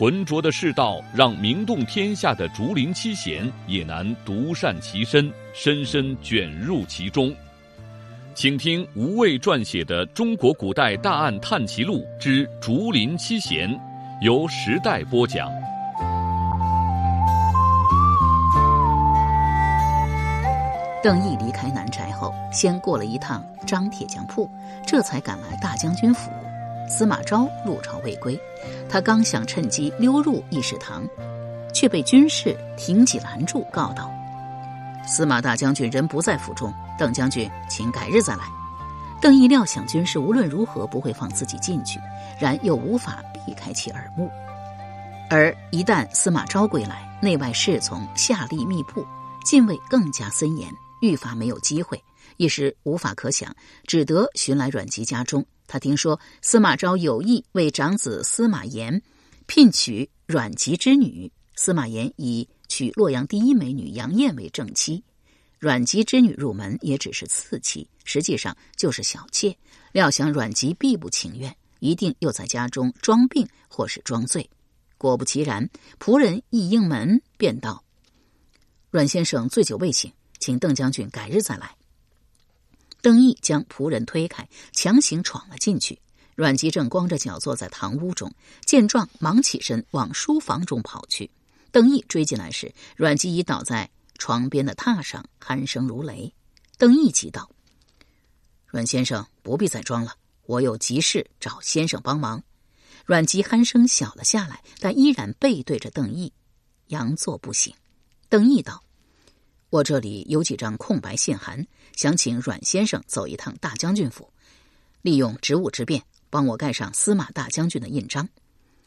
浑浊的世道，让名动天下的竹林七贤也难独善其身，深深卷入其中。请听吴畏撰写的《中国古代大案探奇录之竹林七贤》，由时代播讲。邓毅离开南宅后，先过了一趟张铁匠铺，这才赶来大将军府。司马昭入朝未归，他刚想趁机溜入议事堂，却被军士挺戟拦住，告道：“司马大将军人不在府中，邓将军请改日再来。”邓毅料想军士无论如何不会放自己进去，然又无法避开其耳目。而一旦司马昭归来，内外侍从下吏密布，禁卫更加森严，愈发没有机会，一时无法可想，只得寻来阮籍家中。他听说司马昭有意为长子司马炎聘娶阮籍之女，司马炎以娶洛阳第一美女杨艳为正妻，阮籍之女入门也只是次妻，实际上就是小妾。料想阮籍必不情愿，一定又在家中装病或是装醉。果不其然，仆人一应门便道：“阮先生醉酒未醒，请邓将军改日再来。”邓毅将仆人推开，强行闯了进去。阮籍正光着脚坐在堂屋中，见状忙起身往书房中跑去。邓毅追进来时，阮籍已倒在床边的榻上，鼾声如雷。邓毅急道：“阮先生不必再装了，我有急事找先生帮忙。”阮籍鼾声小了下来，但依然背对着邓毅，佯作不醒。邓毅道。我这里有几张空白信函，想请阮先生走一趟大将军府，利用职务之便，帮我盖上司马大将军的印章。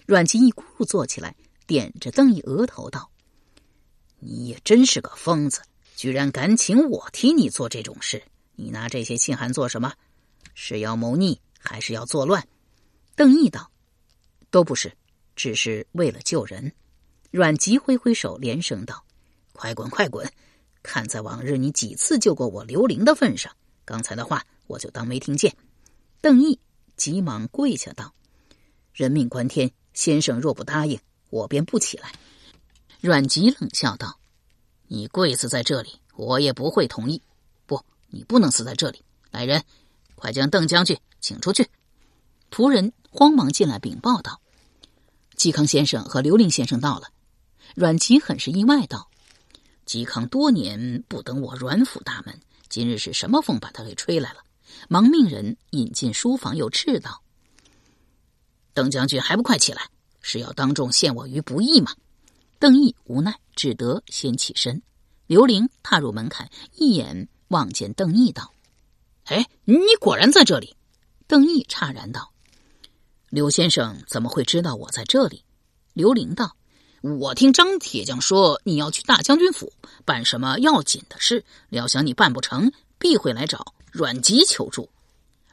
阮籍一咕噜坐起来，点着邓毅额头道：“你也真是个疯子，居然敢请我替你做这种事！你拿这些信函做什么？是要谋逆，还是要作乱？”邓毅道：“都不是，只是为了救人。”阮籍挥挥手，连声道：“快滚，快滚！”看在往日你几次救过我刘玲的份上，刚才的话我就当没听见。邓毅急忙跪下道：“人命关天，先生若不答应，我便不起来。”阮籍冷笑道：“你跪死在这里，我也不会同意。不，你不能死在这里。来人，快将邓将军请出去。”仆人慌忙进来禀报道：“嵇康先生和刘玲先生到了。”阮籍很是意外道。嵇康多年不登我阮府大门，今日是什么风把他给吹来了？忙命人引进书房，又斥道：“邓将军还不快起来！是要当众陷我于不义吗？”邓毅无奈，只得先起身。刘玲踏入门槛，一眼望见邓毅，道：“哎，你果然在这里！”邓毅诧然道：“刘先生怎么会知道我在这里？”刘玲道。我听张铁匠说你要去大将军府办什么要紧的事，料想你办不成，必会来找阮籍求助。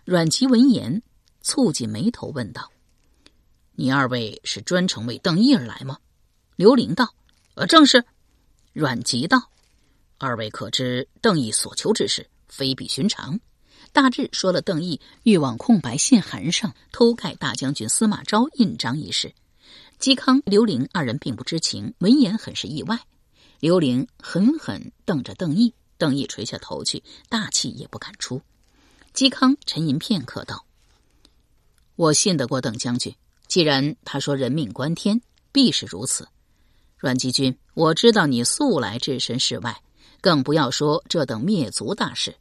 阮籍闻言，蹙紧眉头问道：“你二位是专程为邓毅而来吗？”刘玲道：“呃，正是。”阮籍道：“二位可知邓毅所求之事非比寻常？”大致说了邓毅欲往空白信函上偷盖大将军司马昭印章一事。嵇康、刘伶二人并不知情，闻言很是意外。刘玲狠狠瞪着邓毅，邓毅垂下头去，大气也不敢出。嵇康沉吟片刻，道：“我信得过邓将军，既然他说人命关天，必是如此。阮籍君，我知道你素来置身事外，更不要说这等灭族大事。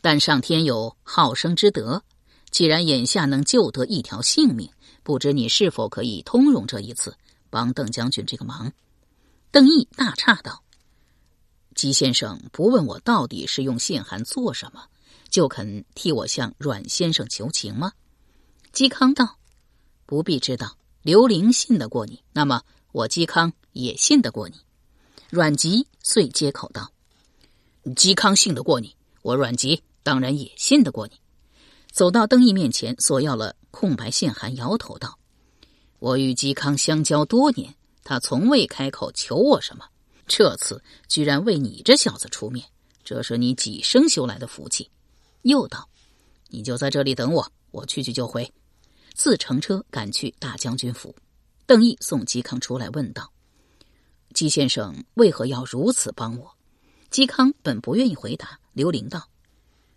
但上天有好生之德，既然眼下能救得一条性命。”不知你是否可以通融这一次，帮邓将军这个忙？邓毅大诧道：“姬先生不问我到底是用信函做什么，就肯替我向阮先生求情吗？”嵇康道：“不必知道，刘玲信得过你，那么我嵇康也信得过你。”阮籍遂接口道：“嵇康信得过你，我阮籍当然也信得过你。走到邓毅面前，索要了空白信函，摇头道：“我与嵇康相交多年，他从未开口求我什么，这次居然为你这小子出面，这是你几生修来的福气。”又道：“你就在这里等我，我去去就回。”自乘车赶去大将军府。邓毅送嵇康出来，问道：“嵇先生为何要如此帮我？”嵇康本不愿意回答，刘伶道：“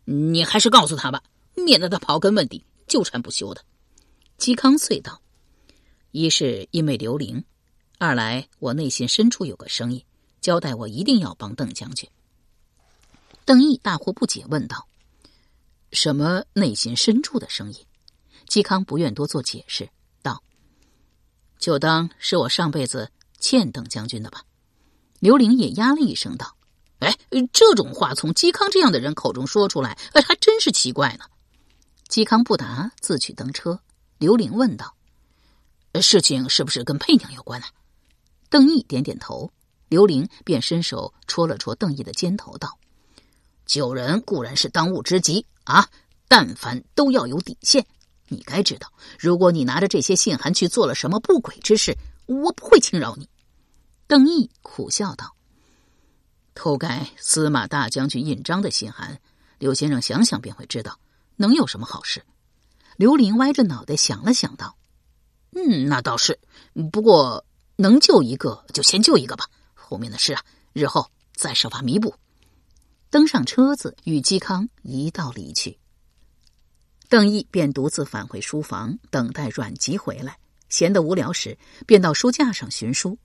你还是告诉他吧。”免得他刨根问底、纠缠不休的。嵇康遂道：“一是因为刘伶，二来我内心深处有个声音，交代我一定要帮邓将军。”邓毅大惑不解，问道：“什么内心深处的声音？”嵇康不愿多做解释，道：“就当是我上辈子欠邓将军的吧。”刘伶也呀了一声，道：“哎，这种话从嵇康这样的人口中说出来，哎，还真是奇怪呢。”嵇康不答，自取登车。刘玲问道：“事情是不是跟佩娘有关呢？”邓毅点点头。刘玲便伸手戳了戳邓毅的肩头，道：“救人固然是当务之急啊，但凡都要有底线。你该知道，如果你拿着这些信函去做了什么不轨之事，我不会轻饶你。”邓毅苦笑道：“偷盖司马大将军印章的信函，刘先生想想便会知道。”能有什么好事？刘林歪着脑袋想了想，道：“嗯，那倒是。不过能救一个就先救一个吧，后面的事啊，日后再设法弥补。”登上车子，与嵇康一道离去。邓毅便独自返回书房，等待阮籍回来。闲得无聊时，便到书架上寻书，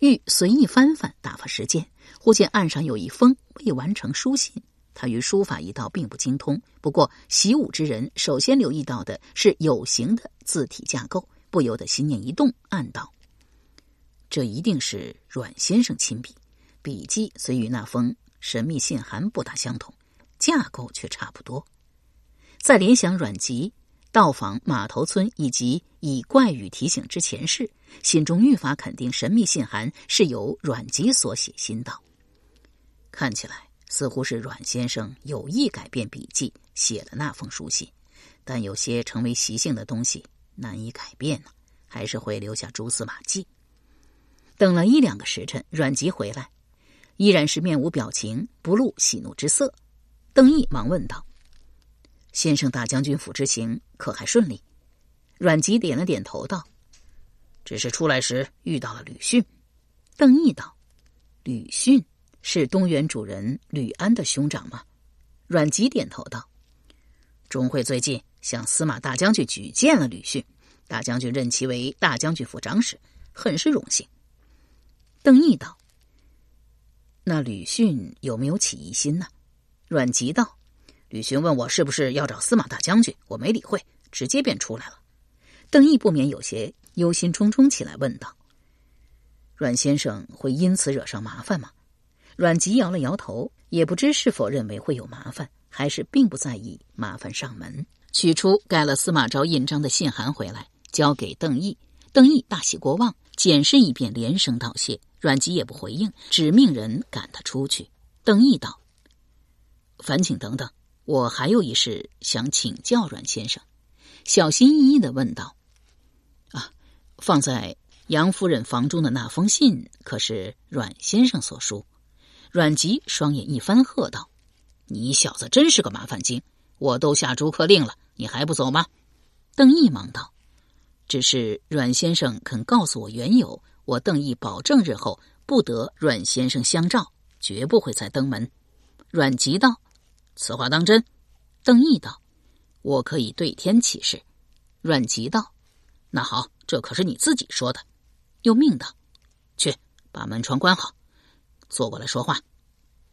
欲随意翻翻，打发时间。忽见案上有一封未完成书信。他于书法一道并不精通，不过习武之人首先留意到的是有形的字体架构，不由得心念一动，暗道：这一定是阮先生亲笔。笔迹虽与那封神秘信函不大相同，架构却差不多。在联想阮籍到访马头村以及以怪语提醒之前事，心中愈发肯定神秘信函是由阮籍所写。心道：看起来。似乎是阮先生有意改变笔迹，写了那封书信，但有些成为习性的东西难以改变呢，还是会留下蛛丝马迹。等了一两个时辰，阮籍回来，依然是面无表情，不露喜怒之色。邓毅忙问道：“先生大将军府之行可还顺利？”阮籍点了点头，道：“只是出来时遇到了吕逊。”邓毅道：“吕逊。”是东原主人吕安的兄长吗？阮籍点头道：“钟会最近向司马大将军举荐了吕逊，大将军任其为大将军府长史，很是荣幸。”邓毅道：“那吕逊有没有起疑心呢？”阮籍道：“吕逊问我是不是要找司马大将军，我没理会，直接便出来了。”邓毅不免有些忧心忡忡起来，问道：“阮先生会因此惹上麻烦吗？”阮籍摇了摇头，也不知是否认为会有麻烦，还是并不在意麻烦上门。取出盖了司马昭印章的信函回来，交给邓毅。邓毅大喜过望，检视一遍，连声道谢。阮籍也不回应，只命人赶他出去。邓毅道：“烦请等等，我还有一事想请教阮先生。”小心翼翼的问道：“啊，放在杨夫人房中的那封信，可是阮先生所书？”阮籍双眼一翻，喝道：“你小子真是个麻烦精！我都下逐客令了，你还不走吗？”邓毅忙道：“只是阮先生肯告诉我缘由，我邓毅保证日后不得阮先生相照，绝不会再登门。”阮籍道：“此话当真？”邓毅道：“我可以对天起誓。”阮籍道：“那好，这可是你自己说的。”又命道：“去把门窗关好。”坐过来说话，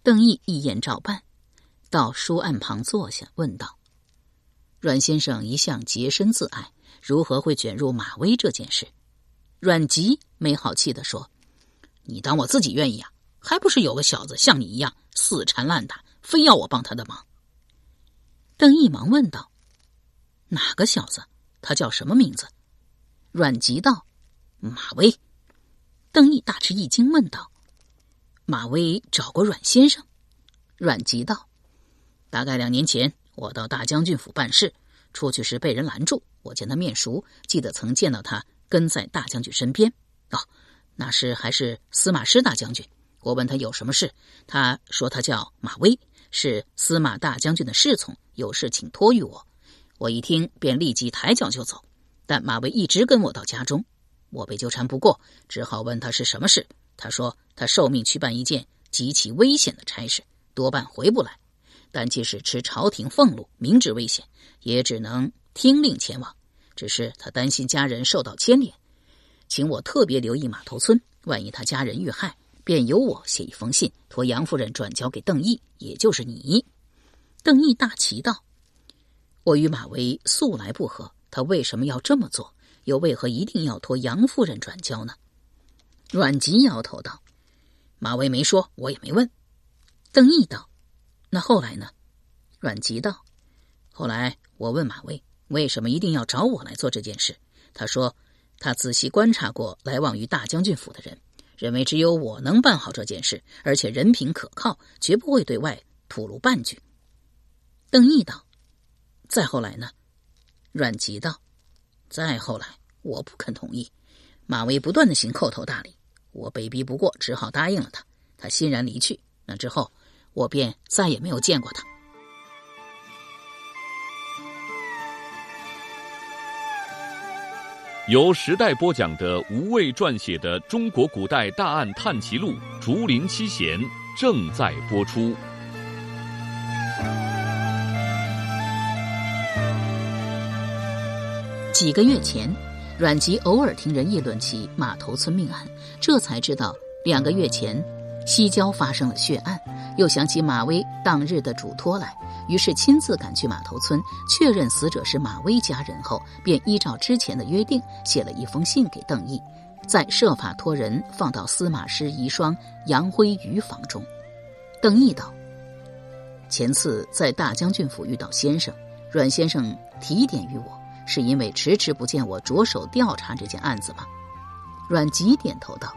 邓毅一言照办，到书案旁坐下，问道：“阮先生一向洁身自爱，如何会卷入马威这件事？”阮籍没好气的说：“你当我自己愿意啊？还不是有个小子像你一样死缠烂打，非要我帮他的忙。”邓毅忙问道：“哪个小子？他叫什么名字？”阮籍道：“马威。”邓毅大吃一惊，问道。马威找过阮先生，阮吉道：“大概两年前，我到大将军府办事，出去时被人拦住。我见他面熟，记得曾见到他跟在大将军身边。哦，那时还是司马师大将军。我问他有什么事，他说他叫马威，是司马大将军的侍从，有事请托于我。我一听，便立即抬脚就走。但马威一直跟我到家中，我被纠缠不过，只好问他是什么事。他说他受命去办一件极其危险的差事。多半回不来，但即使持朝廷俸禄，明知危险，也只能听令前往。只是他担心家人受到牵连，请我特别留意码头村，万一他家人遇害，便由我写一封信，托杨夫人转交给邓毅，也就是你。邓毅大奇道：“我与马威素来不和，他为什么要这么做？又为何一定要托杨夫人转交呢？”阮籍摇头道：“马威没说，我也没问。”邓毅道：“那后来呢？”阮籍道：“后来我问马威，为什么一定要找我来做这件事？他说，他仔细观察过来往于大将军府的人，认为只有我能办好这件事，而且人品可靠，绝不会对外吐露半句。”邓毅道：“再后来呢？”阮籍道：“再后来，我不肯同意。马威不断的行叩头大礼，我被逼不过，只好答应了他。他欣然离去。那之后。”我便再也没有见过他。由时代播讲的吴畏撰写的《中国古代大案探奇录·竹林七贤》正在播出。几个月前，阮籍偶尔听人议论起码头村命案，这才知道两个月前西郊发生了血案。又想起马威当日的嘱托来，于是亲自赶去码头村，确认死者是马威家人后，便依照之前的约定，写了一封信给邓毅，再设法托人放到司马师遗孀杨辉瑜房中。邓毅道：“前次在大将军府遇到先生，阮先生提点于我，是因为迟迟不见我着手调查这件案子吗？”阮吉点头道：“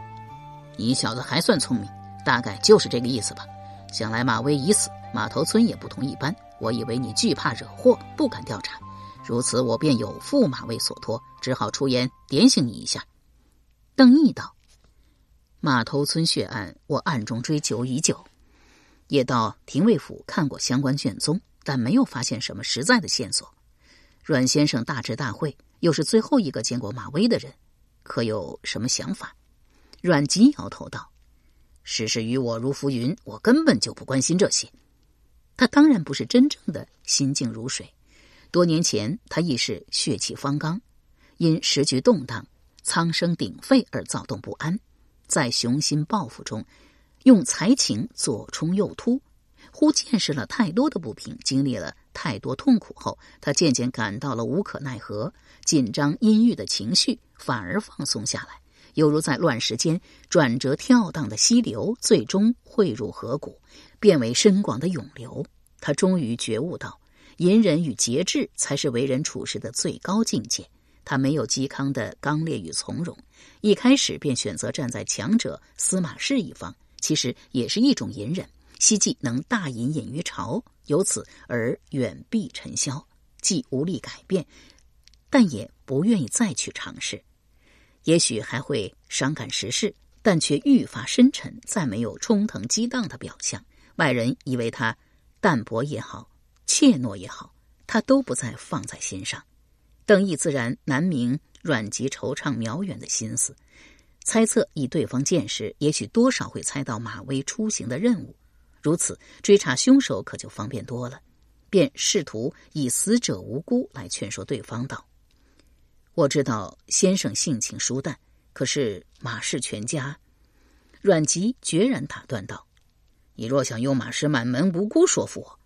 你小子还算聪明，大概就是这个意思吧。”想来马威已死，马头村也不同一般。我以为你惧怕惹祸，不敢调查，如此我便有负马威所托，只好出言点醒你一下。邓毅道：“马头村血案，我暗中追究已久，也到廷尉府看过相关卷宗，但没有发现什么实在的线索。阮先生大智大慧，又是最后一个见过马威的人，可有什么想法？”阮吉摇头道。世事与我如浮云，我根本就不关心这些。他当然不是真正的心静如水。多年前，他亦是血气方刚，因时局动荡、苍生鼎沸而躁动不安，在雄心抱负中，用才情左冲右突，忽见识了太多的不平，经历了太多痛苦后，他渐渐感到了无可奈何，紧张阴郁的情绪反而放松下来。犹如在乱石间转折跳荡的溪流，最终汇入河谷，变为深广的涌流。他终于觉悟到，隐忍与节制才是为人处事的最高境界。他没有嵇康的刚烈与从容，一开始便选择站在强者司马氏一方，其实也是一种隐忍。希冀能大隐隐于朝，由此而远避尘嚣，既无力改变，但也不愿意再去尝试。也许还会伤感时事，但却愈发深沉，再没有冲腾激荡的表象。外人以为他淡泊也好，怯懦也好，他都不再放在心上。邓毅自然难明阮籍惆怅渺远的心思，猜测以对方见识，也许多少会猜到马威出行的任务。如此追查凶手，可就方便多了。便试图以死者无辜来劝说对方道。我知道先生性情疏淡，可是马氏全家，阮籍决然打断道：“你若想用马氏满门无辜说服我，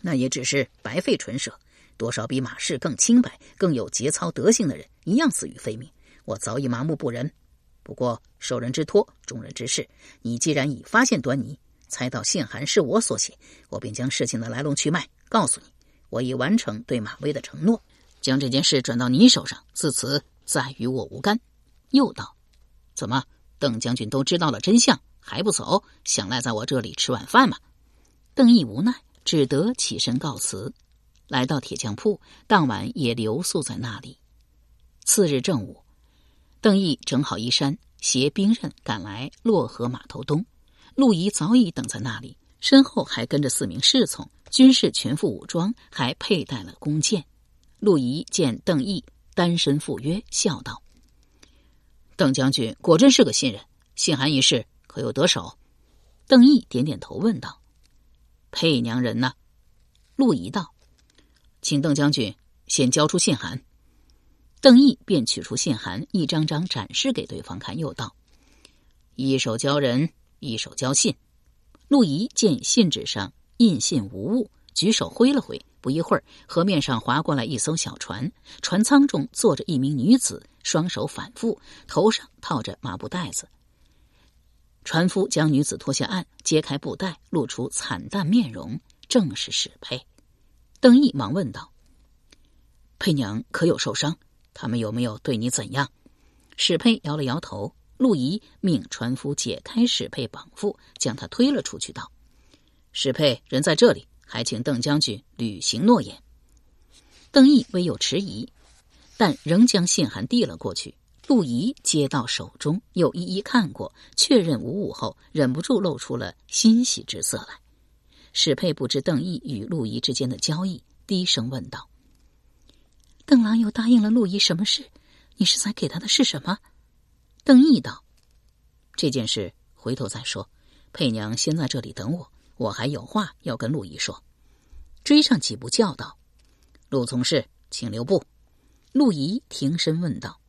那也只是白费唇舌。多少比马氏更清白、更有节操德行的人，一样死于非命。我早已麻木不仁。不过受人之托，忠人之事，你既然已发现端倪，猜到信函是我所写，我便将事情的来龙去脉告诉你。我已完成对马威的承诺。”将这件事转到你手上，自此再与我无干。又道：“怎么，邓将军都知道了真相，还不走？想赖在我这里吃晚饭吗？”邓毅无奈，只得起身告辞，来到铁匠铺，当晚也留宿在那里。次日正午，邓毅整好衣衫，携兵刃赶来洛河码头东。陆仪早已等在那里，身后还跟着四名侍从，军士全副武装，还佩戴了弓箭。陆仪见邓毅单身赴约，笑道：“邓将军果真是个信人，信函一事可有得手？”邓毅点点头，问道：“佩娘人呢？”陆仪道：“请邓将军先交出信函。”邓毅便取出信函，一张张展示给对方看，又道：“一手交人。”一手交信，陆仪见信纸上印信无误，举手挥了挥。不一会儿，河面上划过来一艘小船，船舱中坐着一名女子，双手反复，头上套着麻布袋子。船夫将女子拖下岸，揭开布袋，露出惨淡面容，正是史佩。邓毅忙问道：“佩娘可有受伤？他们有没有对你怎样？”史佩摇了摇头。陆仪命船夫解开史佩绑缚，将他推了出去，道：“史佩人在这里，还请邓将军履行诺言。”邓毅微有迟疑，但仍将信函递了过去。陆仪接到手中，又一一看过，确认无误后，忍不住露出了欣喜之色来。史佩不知邓毅与陆仪之间的交易，低声问道：“邓郎又答应了陆仪什么事？你是在给他的是什么？”邓毅道：“这件事回头再说，佩娘先在这里等我，我还有话要跟陆仪说。”追上几步叫道：“陆从事，请留步。”陆仪停身问道：“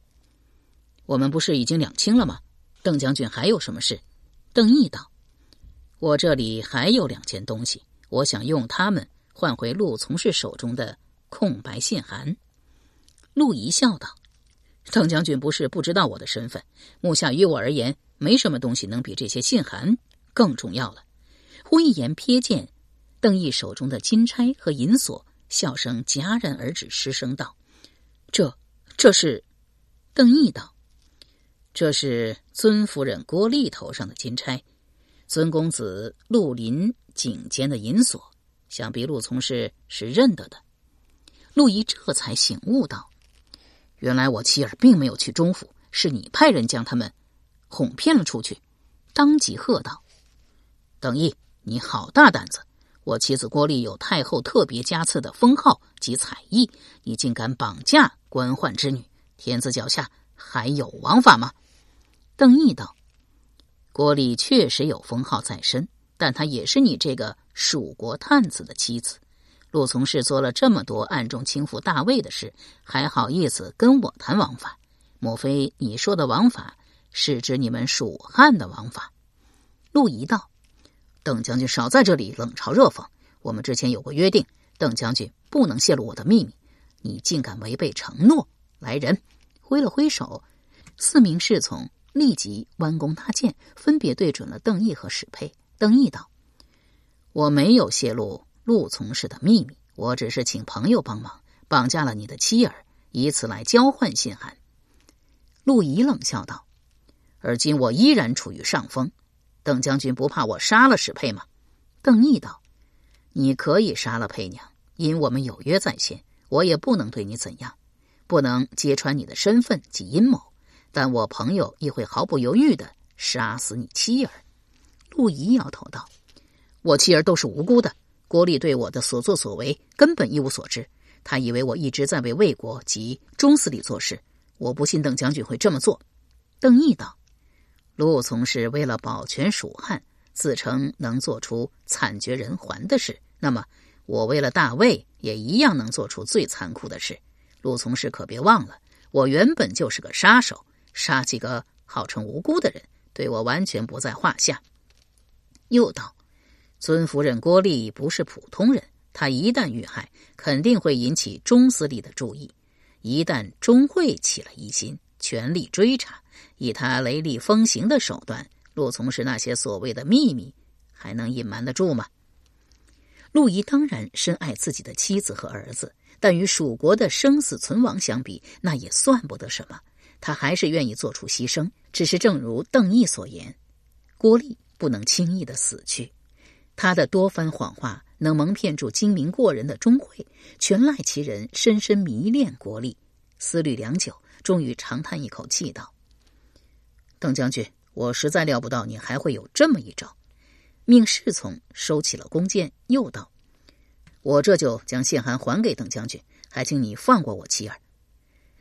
我们不是已经两清了吗？邓将军还有什么事？”邓毅道：“我这里还有两件东西，我想用它们换回陆从事手中的空白信函。”陆仪笑道。邓将军不是不知道我的身份，目下于我而言，没什么东西能比这些信函更重要了。忽一眼瞥见邓毅手中的金钗和银锁，笑声戛然而止，失声道：“这，这是？”邓毅道：“这是尊夫人郭丽头上的金钗，尊公子陆林颈间的银锁，想必陆从事是认得的。”陆仪这才醒悟道。原来我妻儿并没有去中府，是你派人将他们哄骗了出去。当即喝道：“邓毅，你好大胆子！我妻子郭丽有太后特别加赐的封号及彩艺，你竟敢绑架官宦之女！天子脚下还有王法吗？”邓毅道：“郭丽确实有封号在身，但她也是你这个蜀国探子的妻子。”陆从事做了这么多暗中倾覆大魏的事，还好意思跟我谈王法？莫非你说的王法是指你们蜀汉的王法？陆仪道：“邓将军少在这里冷嘲热讽。我们之前有过约定，邓将军不能泄露我的秘密。你竟敢违背承诺！来人！”挥了挥手，四名侍从立即弯弓搭箭，分别对准了邓毅和史佩。邓毅道：“我没有泄露。”陆从事的秘密，我只是请朋友帮忙绑架了你的妻儿，以此来交换信函。陆仪冷笑道：“而今我依然处于上风，邓将军不怕我杀了史佩吗？”邓毅道：“你可以杀了佩娘，因我们有约在先，我也不能对你怎样，不能揭穿你的身份及阴谋。但我朋友亦会毫不犹豫的杀死你妻儿。”陆仪摇头道：“我妻儿都是无辜的。”郭丽对我的所作所为根本一无所知，他以为我一直在为魏国及中司礼做事。我不信邓将军会这么做。邓毅道：“陆从是为了保全蜀汉，自称能做出惨绝人寰的事。那么，我为了大魏，也一样能做出最残酷的事。陆从事可别忘了，我原本就是个杀手，杀几个号称无辜的人，对我完全不在话下。”又道。尊夫人郭丽不是普通人，她一旦遇害，肯定会引起钟司令的注意。一旦钟会起了疑心，全力追查，以他雷厉风行的手段，陆从事那些所谓的秘密，还能隐瞒得住吗？陆仪当然深爱自己的妻子和儿子，但与蜀国的生死存亡相比，那也算不得什么。他还是愿意做出牺牲。只是正如邓毅所言，郭丽不能轻易的死去。他的多番谎话能蒙骗住精明过人的钟会，全赖其人深深迷恋国力。思虑良久，终于长叹一口气道：“邓将军，我实在料不到你还会有这么一招。”命侍从收起了弓箭，又道：“我这就将信函还给邓将军，还请你放过我妻儿。”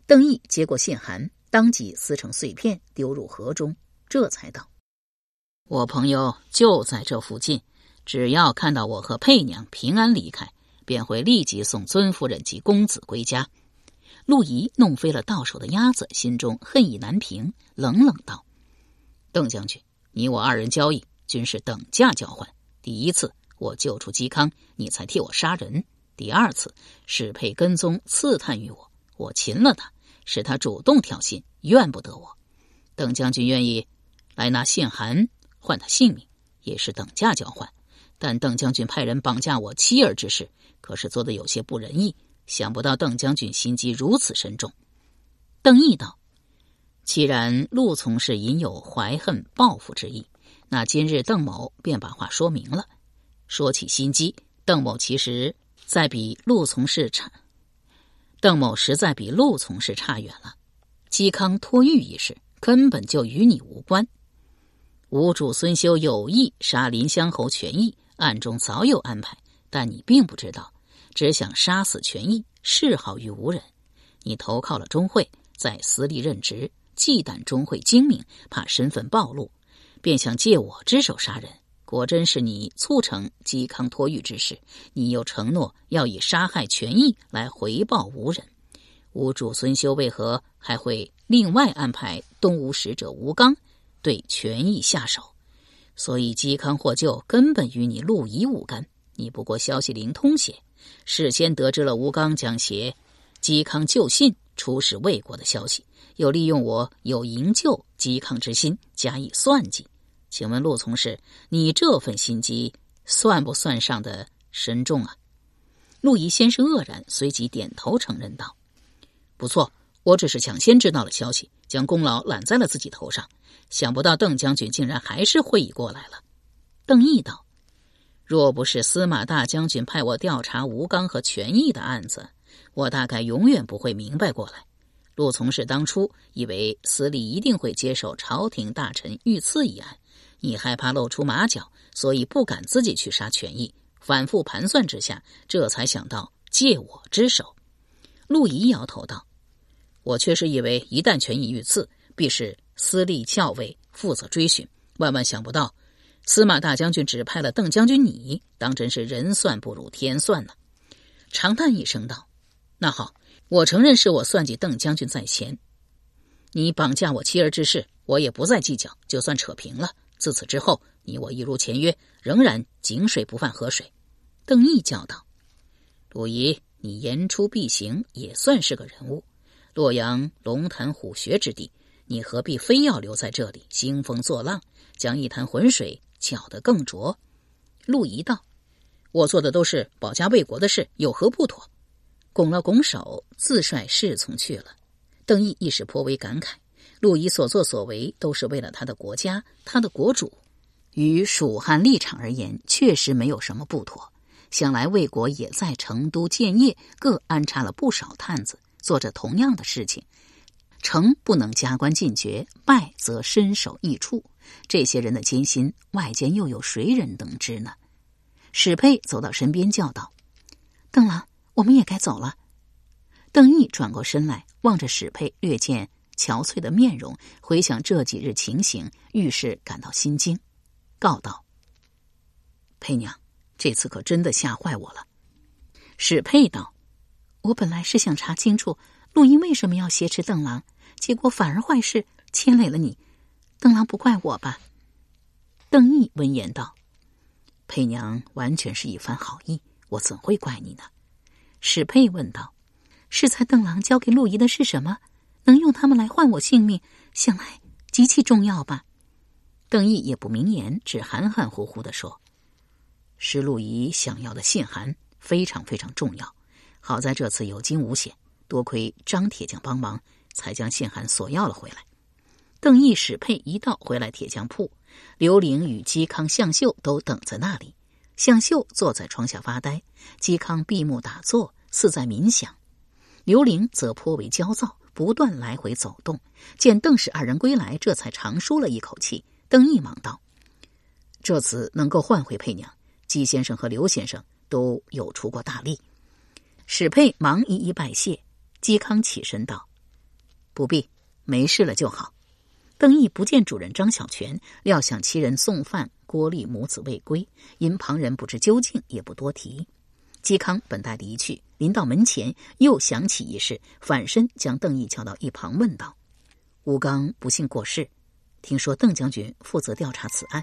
邓毅接过信函，当即撕成碎片，丢入河中，这才道：“我朋友就在这附近。”只要看到我和佩娘平安离开，便会立即送尊夫人及公子归家。陆仪弄飞了到手的鸭子，心中恨意难平，冷冷道：“邓将军，你我二人交易均是等价交换。第一次我救出嵇康，你才替我杀人；第二次史佩跟踪刺探于我，我擒了他，是他主动挑衅，怨不得我。邓将军愿意来拿信函换他性命，也是等价交换。”但邓将军派人绑架我妻儿之事，可是做的有些不仁义。想不到邓将军心机如此深重。邓毅道：“既然陆从事隐有怀恨报复之意，那今日邓某便把话说明了。说起心机，邓某其实在比陆从事差，邓某实在比陆从事差远了。嵇康托狱一事，根本就与你无关。吴主孙修有意杀林乡侯权益。”暗中早有安排，但你并不知道，只想杀死权益，示好于无人。你投靠了钟会，在司隶任职，忌惮钟会精明，怕身份暴露，便想借我之手杀人。果真是你促成嵇康托狱之事，你又承诺要以杀害权益来回报吴人。吴主孙修为何还会另外安排东吴使者吴刚对权益下手？所以嵇康获救根本与你陆仪无干，你不过消息灵通些，事先得知了吴刚将携嵇康救信出使魏国的消息，又利用我有营救嵇康之心加以算计。请问陆从事，你这份心机算不算上的深重啊？陆仪先是愕然，随即点头承认道：“不错，我只是抢先知道了消息，将功劳揽在了自己头上。”想不到邓将军竟然还是会意过来了。邓毅道：“若不是司马大将军派我调查吴刚和权益的案子，我大概永远不会明白过来。陆从事当初以为司礼一定会接受朝廷大臣遇刺一案，你害怕露出马脚，所以不敢自己去杀权益。反复盘算之下，这才想到借我之手。”陆仪摇头道：“我确实以为一旦权宜遇刺，必是……”私立校尉负责追寻，万万想不到，司马大将军指派了邓将军，你当真是人算不如天算呢。长叹一声道：“那好，我承认是我算计邓将军在前。你绑架我妻儿之事，我也不再计较，就算扯平了。自此之后，你我一如前约，仍然井水不犯河水。”邓毅叫道：“陆仪，你言出必行，也算是个人物。洛阳龙潭虎穴之地。”你何必非要留在这里兴风作浪，将一潭浑水搅得更浊？陆仪道：“我做的都是保家卫国的事，有何不妥？”拱了拱手，自率侍从去了。邓毅一时颇为感慨：陆仪所作所为都是为了他的国家，他的国主。与蜀汉立场而言，确实没有什么不妥。想来魏国也在成都建业，各安插了不少探子，做着同样的事情。成不能加官进爵，败则身首异处。这些人的艰辛，外间又有谁人能知呢？史佩走到身边，叫道：“邓郎，我们也该走了。”邓毅转过身来，望着史佩略见憔悴的面容，回想这几日情形，愈是感到心惊，告道：“佩娘，这次可真的吓坏我了。”史佩道：“我本来是想查清楚陆英为什么要挟持邓郎。”结果反而坏事牵累了你，邓郎不怪我吧？邓毅闻言道：“佩娘完全是一番好意，我怎会怪你呢？”史佩问道：“是才邓郎交给陆仪的是什么？能用他们来换我性命，想来极其重要吧？”邓毅也不明言，只含含糊糊的说：“是陆仪想要的信函，非常非常重要。好在这次有惊无险，多亏张铁匠帮忙。”才将信函索要了回来。邓毅、史佩一道回来铁匠铺，刘玲与嵇康、向秀都等在那里。向秀坐在窗下发呆，嵇康闭目打坐，似在冥想。刘玲则颇为焦躁，不断来回走动。见邓氏二人归来，这才长舒了一口气。邓毅忙道：“这次能够换回佩娘，姬先生和刘先生都有出过大力。”史佩忙一一拜谢。嵇康起身道：“不必，没事了就好。”邓毅不见主人张小泉，料想其人送饭，郭丽母子未归，因旁人不知究竟，也不多提。嵇康本待离去，临到门前，又想起一事，反身将邓毅叫到一旁，问道：“吴刚不幸过世，听说邓将军负责调查此案。”